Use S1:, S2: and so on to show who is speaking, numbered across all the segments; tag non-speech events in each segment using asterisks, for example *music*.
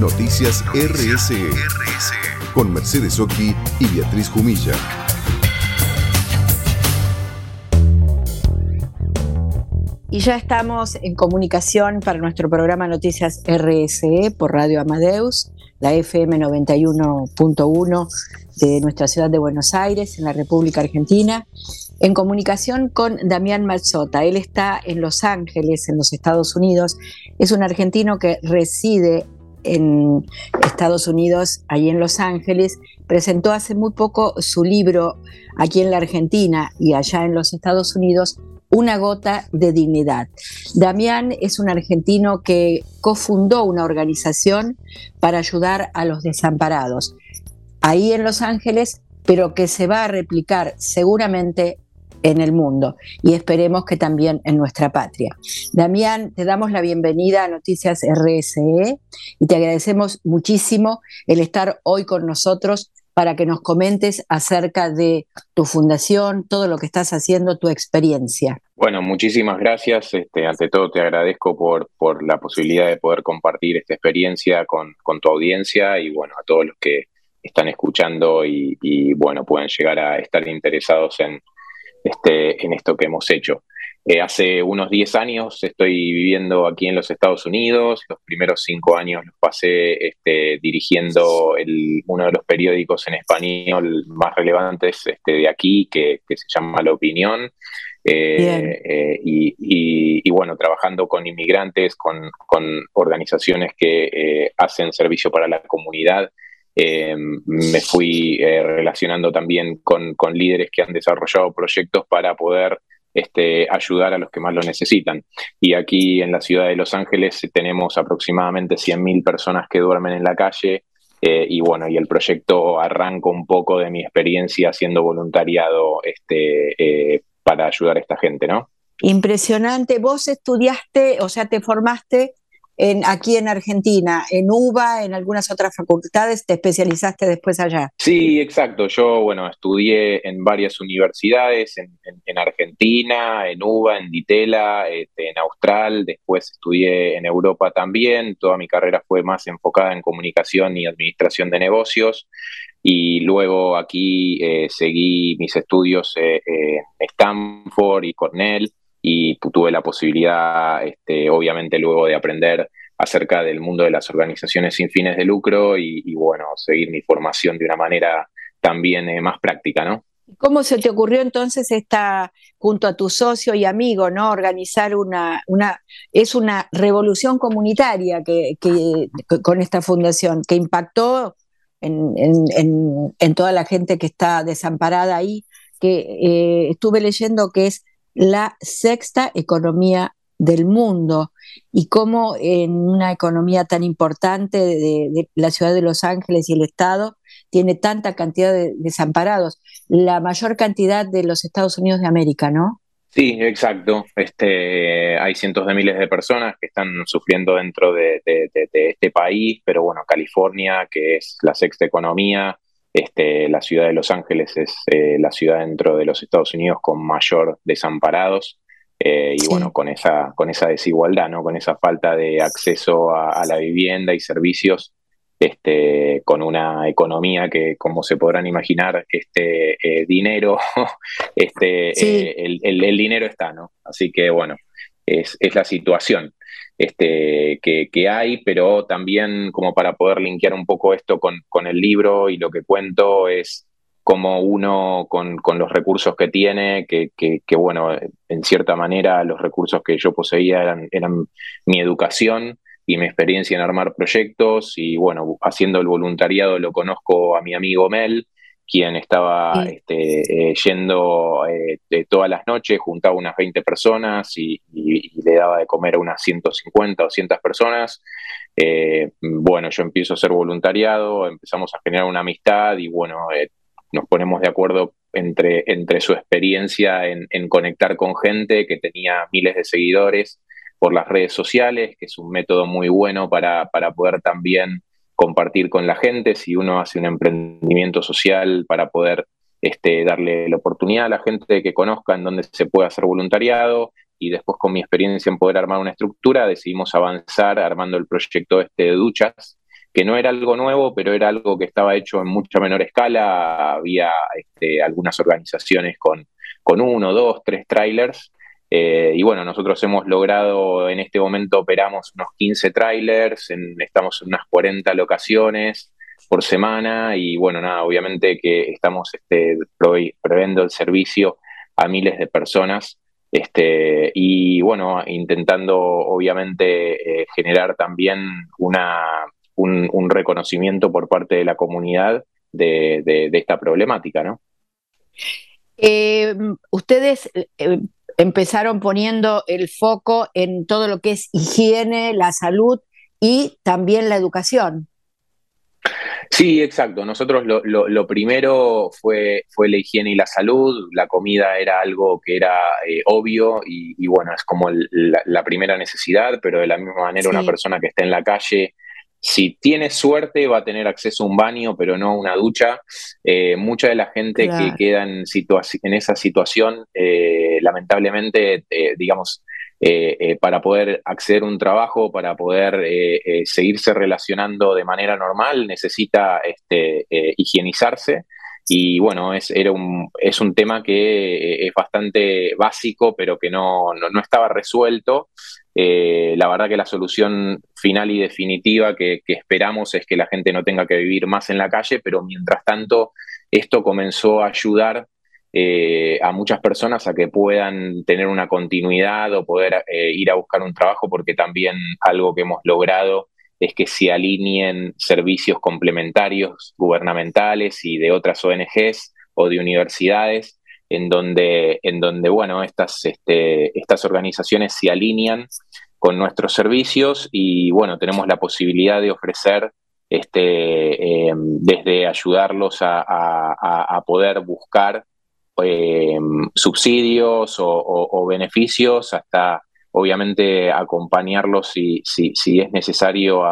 S1: Noticias RSE, con Mercedes Oki y Beatriz Jumilla.
S2: Y ya estamos en comunicación para nuestro programa Noticias RSE por Radio Amadeus, la FM 91.1 de nuestra ciudad de Buenos Aires, en la República Argentina, en comunicación con Damián Mazzota. Él está en Los Ángeles, en los Estados Unidos. Es un argentino que reside en Estados Unidos, ahí en Los Ángeles. Presentó hace muy poco su libro aquí en la Argentina y allá en los Estados Unidos, Una gota de dignidad. Damián es un argentino que cofundó una organización para ayudar a los desamparados ahí en Los Ángeles, pero que se va a replicar seguramente en el mundo y esperemos que también en nuestra patria. Damián, te damos la bienvenida a Noticias RSE y te agradecemos muchísimo el estar hoy con nosotros para que nos comentes acerca de tu fundación, todo lo que estás haciendo, tu experiencia.
S3: Bueno, muchísimas gracias. Este, ante todo te agradezco por, por la posibilidad de poder compartir esta experiencia con, con tu audiencia y bueno, a todos los que están escuchando y, bueno, pueden llegar a estar interesados en, este, en esto que hemos hecho. Eh, hace unos 10 años estoy viviendo aquí en los Estados Unidos. Los primeros cinco años los pasé este, dirigiendo uno de los periódicos en español más relevantes este, de aquí, que, se llama La Opinión. Eh, eh, y, bueno, trabajando con inmigrantes, con, con organizaciones que hacen servicio para la comunidad eh, me fui eh, relacionando también con, líderes que han desarrollado proyectos para poder este, ayudar a los que más lo necesitan. Y aquí en la ciudad de Los Ángeles tenemos aproximadamente 100.000 personas que duermen en la calle. Eh, y bueno, y el proyecto arranca un poco de mi experiencia haciendo voluntariado este, para ayudar a esta gente, ¿no?
S2: Impresionante. Vos estudiaste, o sea, te formaste aquí en Argentina, en UBA, en algunas otras facultades, te especializaste después allá.
S3: Sí, exacto. Yo, bueno, estudié en varias universidades, en, Argentina, en UBA, en Ditela, este, en Austral, después estudié en Europa también. Toda mi carrera fue más enfocada en comunicación y administración de negocios y luego aquí eh, seguí mis estudios eh, en Stanford y Cornell y tuve la posibilidad, este, obviamente, luego de aprender acerca del mundo de las organizaciones sin fines de lucro y, bueno, seguir mi formación de una manera también eh, más práctica, ¿no?
S2: ¿Cómo se te ocurrió entonces esta, junto a tu socio y amigo, ¿no? organizar una, una es una revolución comunitaria que, con esta fundación que impactó en, en, toda la gente que está desamparada ahí, que eh, estuve leyendo que es la sexta economía del mundo y cómo en una economía tan importante de, la ciudad de Los Ángeles y el Estado tiene tanta cantidad de desamparados, la mayor cantidad de los Estados Unidos de América, ¿no?
S3: Sí, exacto. Este, hay cientos de miles de personas que están sufriendo dentro de, este país, pero bueno, California, que es la sexta economía, este, la ciudad de Los Ángeles es eh, la ciudad dentro de los Estados Unidos con mayor desamparados eh, y bueno, con esa, con esa desigualdad, ¿no? con esa falta de acceso a, la vivienda y servicios, este, con una economía que, como se podrán imaginar, este eh, dinero, *laughs* este, el, el, dinero está, ¿no? Así que bueno, es, es la situación este, que, hay, pero también como para poder linkear un poco esto con, el libro y lo que cuento es como uno con, los recursos que tiene, que, bueno, en cierta manera los recursos que yo poseía eran, eran mi educación y mi experiencia en armar proyectos y bueno, haciendo el voluntariado lo conozco a mi amigo Mel, quien estaba este, eh, yendo eh, todas las noches, juntaba unas 20 personas y, le daba de comer a unas 150 o 200 personas. Eh, bueno, yo empiezo a hacer voluntariado, empezamos a generar una amistad y bueno, nos ponemos de acuerdo entre, entre su experiencia en, conectar con gente que tenía miles de seguidores por las redes sociales, que es un método muy bueno para, para poder también compartir con la gente, si uno hace un emprendimiento social para poder este, darle la oportunidad a la gente que conozca en dónde se puede hacer voluntariado y después con mi experiencia en poder armar una estructura decidimos avanzar armando el proyecto este de duchas que no era algo nuevo, pero era algo que estaba hecho en mucha menor escala. Había este, algunas organizaciones con, con uno, dos, tres trailers. Eh, y bueno, nosotros hemos logrado, en este momento operamos unos 15 trailers, estamos en unas 40 locaciones por semana y bueno, nada, obviamente que estamos este, el servicio a miles de personas este, y bueno, intentando obviamente eh, generar también una, un, reconocimiento por parte de la comunidad de, esta problemática, ¿no?
S2: Eh, ustedes empezaron poniendo el foco en todo lo que es higiene, la salud y también la educación.
S3: Sí, exacto. Nosotros lo, primero fue, fue la higiene y la salud. La comida era algo que era eh, obvio y, bueno, es como la, primera necesidad, pero de la misma manera una persona que está en la calle, si tiene suerte va a tener acceso a un baño, pero no a una ducha. Eh, mucha de la gente que queda en, en esa situación, eh, lamentablemente, digamos, eh, eh, para poder acceder a un trabajo, para poder seguirse relacionando de manera normal, necesita este, higienizarse. Y bueno, es, era un, es un tema que es bastante básico, pero que no, no, estaba resuelto. la verdad que la solución final y definitiva que, esperamos es que la gente no tenga que vivir más en la calle, pero mientras tanto esto comenzó a ayudar eh, a muchas personas a que puedan tener una continuidad o poder eh, ir a buscar un trabajo, porque también algo que hemos logrado es que se alineen servicios complementarios gubernamentales y de otras ONGs o de universidades, en donde, en donde bueno, estas, este, estas organizaciones se alinean con nuestros servicios y bueno, tenemos la posibilidad de ofrecer este, eh, desde ayudarlos a poder buscar eh, subsidios o, beneficios hasta obviamente acompañarlos si, si, es necesario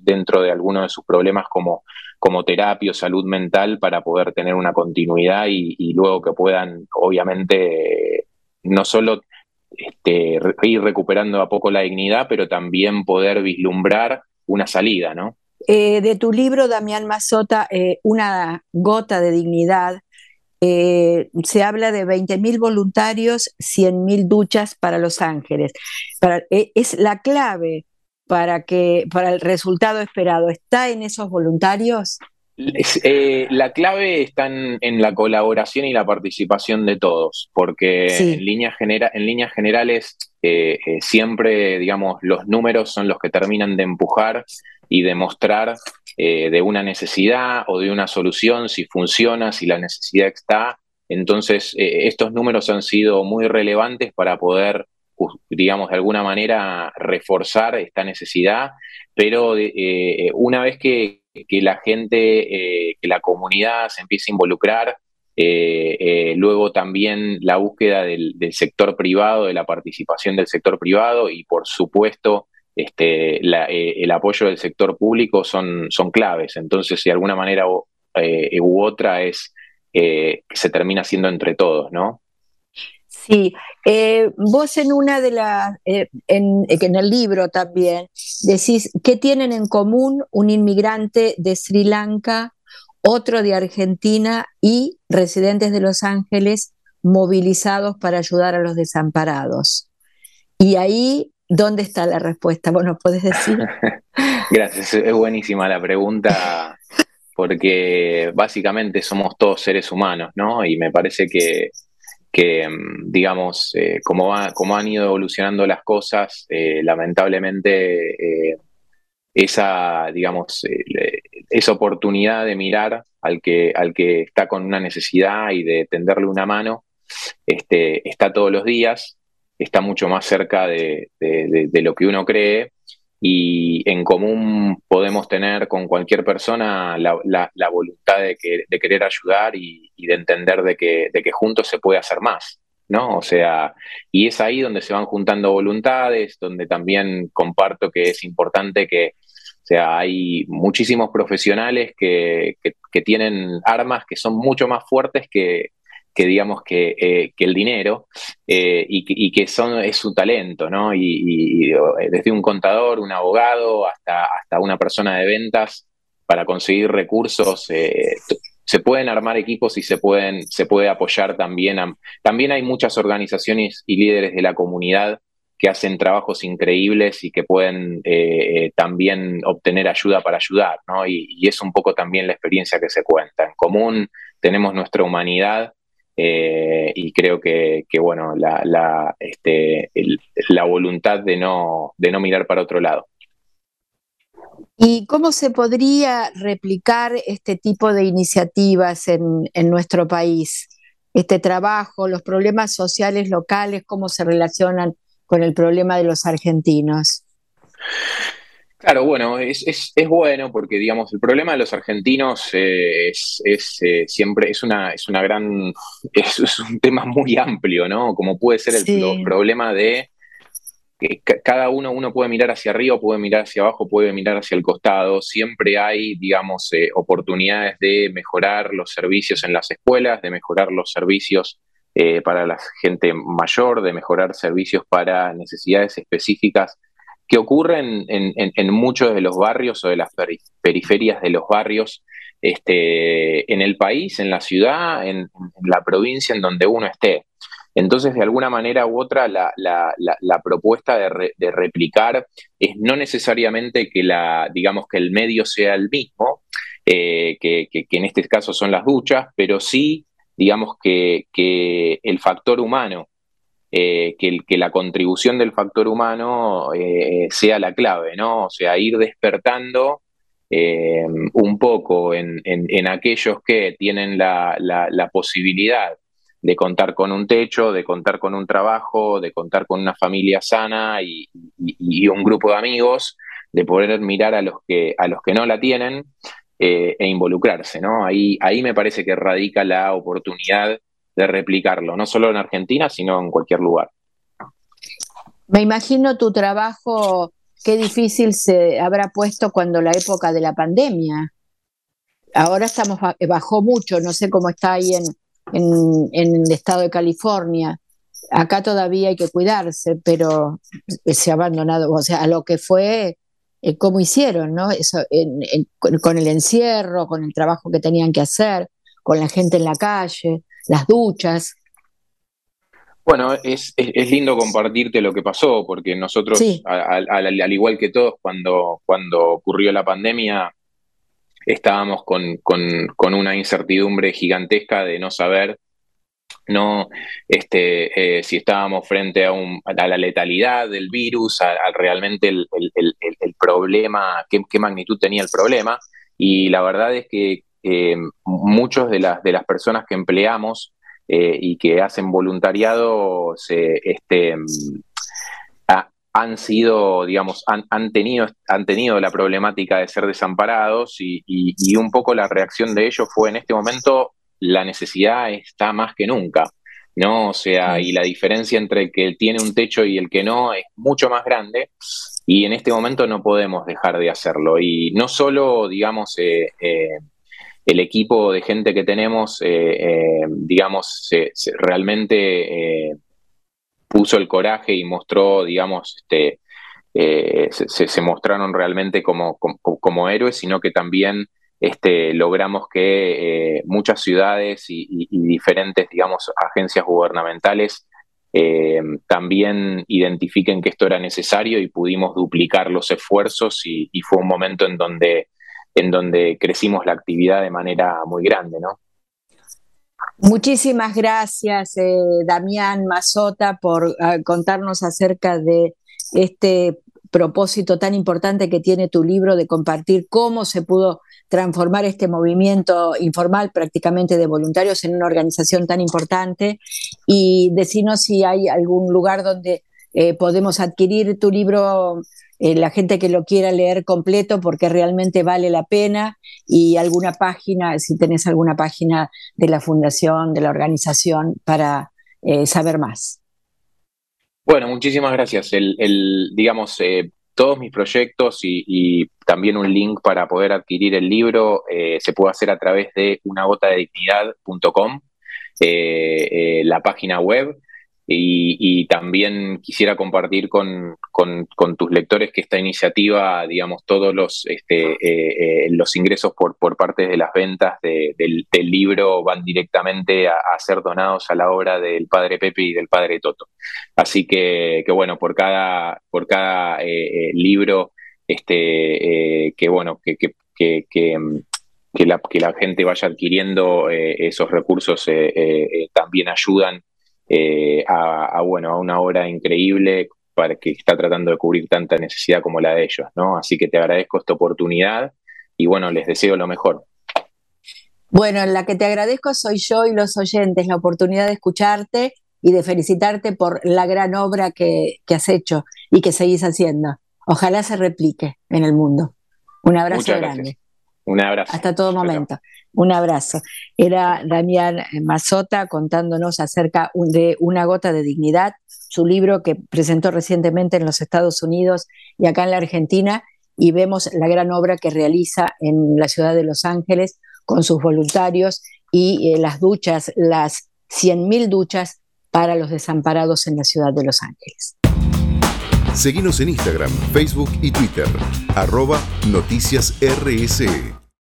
S3: dentro de alguno de sus problemas como, como terapia o salud mental para poder tener una continuidad y, luego que puedan obviamente no solo este, ir recuperando a poco la dignidad, pero también poder vislumbrar una salida, ¿no?
S2: Eh, de tu libro, Damián Mazota, eh, Una gota de dignidad, eh, se habla de 20.000 voluntarios, 100.000 duchas para Los Ángeles. Eh, es la clave para, que, para el resultado esperado. ¿Está en esos voluntarios?
S3: Eh, la clave está en, la colaboración y la participación de todos, porque en, líneas en líneas generales siempre, digamos, los números son los que terminan de empujar y demostrar eh, de una necesidad o de una solución, si funciona, si la necesidad está. Entonces, eh, estos números han sido muy relevantes para poder, digamos, de alguna manera reforzar esta necesidad, pero eh, una vez que, la gente, que la comunidad se empiece a involucrar, luego también la búsqueda del, sector privado, de la participación del sector privado y por supuesto este, eh, el apoyo del sector público son, son claves. Entonces, de alguna manera eh, u otra es eh, que se termina haciendo entre todos, ¿no?
S2: Sí, vos en una de las, en, en, el libro también, decís, ¿qué tienen en común un inmigrante de Sri Lanka, otro de Argentina y residentes de Los Ángeles movilizados para ayudar a los desamparados? Y ahí ¿Dónde está la respuesta? Bueno, puedes decir. *laughs*
S3: Gracias, es buenísima la pregunta porque básicamente somos todos seres humanos, ¿no? Y me parece que, mm, digamos, eh, como, han ido evolucionando las cosas, eh, lamentablemente eh, esa, digamos, esa oportunidad de mirar al que, al que está con una necesidad y de tenderle una mano, este, está todos los días está mucho más cerca de, lo que uno cree y en común podemos tener con cualquier persona la, voluntad de, querer ayudar y, de entender de que, de que juntos se puede hacer más. ¿no? O sea, y es ahí donde se van juntando voluntades, donde también comparto que es importante que, sea, hay muchísimos profesionales que, que tienen armas que son mucho más fuertes que, digamos que, el dinero y, que son, es su talento, ¿no? Y, desde un contador, un abogado, hasta, hasta una persona de ventas, para conseguir recursos, se pueden armar equipos y se, pueden, se puede apoyar también. también hay muchas organizaciones y líderes de la comunidad que hacen trabajos increíbles y que pueden eh, también obtener ayuda para ayudar, ¿no? Y, es un poco también la experiencia que se cuenta. En común tenemos nuestra humanidad eh, y creo que, bueno, la, la, este, la voluntad de no, de no mirar para otro lado.
S2: ¿Y cómo se podría replicar este tipo de iniciativas en, nuestro país? Este trabajo, los problemas sociales locales, cómo se relacionan con el problema de los argentinos.
S3: Claro, bueno, es, bueno porque, digamos, el problema de los argentinos eh, es, eh, siempre, es una, es una gran, *laughs* es, un tema muy amplio, ¿no? Como puede ser el problema de que cada uno, uno puede mirar hacia arriba, puede mirar hacia abajo, puede mirar hacia el costado. Siempre hay, digamos, eh, oportunidades de mejorar los servicios en las escuelas, de mejorar los servicios eh, para la gente mayor, de mejorar servicios para necesidades específicas que ocurren en, muchos de los barrios o de las periferias de los barrios este, en el país, en la ciudad, en la provincia en donde uno esté. Entonces, de alguna manera u otra, la, propuesta de, replicar es no necesariamente que, la, digamos, que el medio sea el mismo, eh, que, en este caso son las duchas, pero sí, digamos, que, el factor humano, eh, que, la contribución del factor humano eh, sea la clave, ¿no? O sea, ir despertando un poco en, aquellos que tienen la posibilidad de contar con un techo, de contar con un trabajo, de contar con una familia sana y, un grupo de amigos, de poder mirar a los que, a los que no la tienen eh, e involucrarse, ¿no? Ahí me parece que radica la oportunidad de replicarlo, no solo en Argentina, sino en cualquier lugar.
S2: Me imagino tu trabajo, qué difícil se habrá puesto cuando la época de la pandemia. Ahora estamos, bajó mucho, no sé cómo está ahí en, en, el estado de California. Acá todavía hay que cuidarse, pero se ha abandonado, o sea, a lo que fue, eh, cómo hicieron, ¿no? Eso, con, el encierro, con el trabajo que tenían que hacer, con la gente en la calle, las duchas.
S3: Bueno, es, es, lindo compartirte lo que pasó, porque nosotros, al, igual que todos, cuando, cuando ocurrió la pandemia, estábamos con, una incertidumbre gigantesca de no saber no este, eh, si estábamos frente a, un, a, la letalidad del virus, a, realmente el, problema, qué, magnitud tenía el problema. Y la verdad es que eh, muchos de las, de las personas que empleamos eh, y que hacen voluntariado se, este, han sido, digamos, han, tenido, han tenido la problemática de ser desamparados y, un poco la reacción de ellos fue en este momento la necesidad está más que nunca, ¿no? O sea, y la diferencia entre el que tiene un techo y el que no es mucho más grande y en este momento no podemos dejar de hacerlo. Y no solo, digamos, eh, eh, el equipo de gente que tenemos, eh, digamos, realmente puso el coraje y mostró, digamos, este, eh, se, mostraron realmente como, como, héroes, sino que también este, logramos que eh, muchas ciudades y, diferentes, digamos, agencias gubernamentales eh, también identifiquen que esto era necesario y pudimos duplicar los esfuerzos y, fue un momento en donde, en donde crecimos la actividad de manera muy grande, ¿no?
S2: Muchísimas gracias, eh, Damián Mazota, por ah, contarnos acerca de este propósito tan importante que tiene tu libro de compartir cómo se pudo transformar este movimiento informal prácticamente de voluntarios en una organización tan importante y decirnos si hay algún lugar donde eh, podemos adquirir tu libro eh, la gente que lo quiera leer completo porque realmente vale la pena y alguna página, si tenés alguna página de la fundación, de la organización para eh, saber más.
S3: Bueno, muchísimas gracias. Digamos, eh, todos mis proyectos y, también un link para poder adquirir el libro se puede hacer a través de unagotadedignidad.com la página web y, también quisiera compartir con, tus lectores que esta iniciativa, digamos, todos los, este, eh, eh, los ingresos por, por parte de las ventas del, libro van directamente a, ser donados a la obra del padre Pepe y del padre Toto. Así que, bueno, por cada, por cada eh, libro este, que, bueno, que, que, la, que la gente vaya adquiriendo esos recursos también ayudan eh, a, bueno, a una obra increíble para que está tratando de cubrir tanta necesidad como la de ellos, ¿no? Así que te agradezco esta oportunidad y bueno, les deseo lo mejor.
S2: Bueno, la que te agradezco soy yo y los oyentes, la oportunidad de escucharte y de felicitarte por la gran obra que, has hecho y que seguís haciendo. Ojalá se replique en el mundo. Un abrazo grande.
S3: Un abrazo.
S2: Hasta todo momento. Un abrazo. Era Damián Mazota contándonos acerca de Una gota de dignidad, su libro que presentó recientemente en los Estados Unidos y acá en la Argentina, y vemos la gran obra que realiza en la ciudad de Los Ángeles con sus voluntarios y eh, las duchas, las 100.000 duchas para los desamparados en la ciudad de Los Ángeles.
S1: Seguimos en Instagram, Facebook y Twitter, arroba noticias RSE.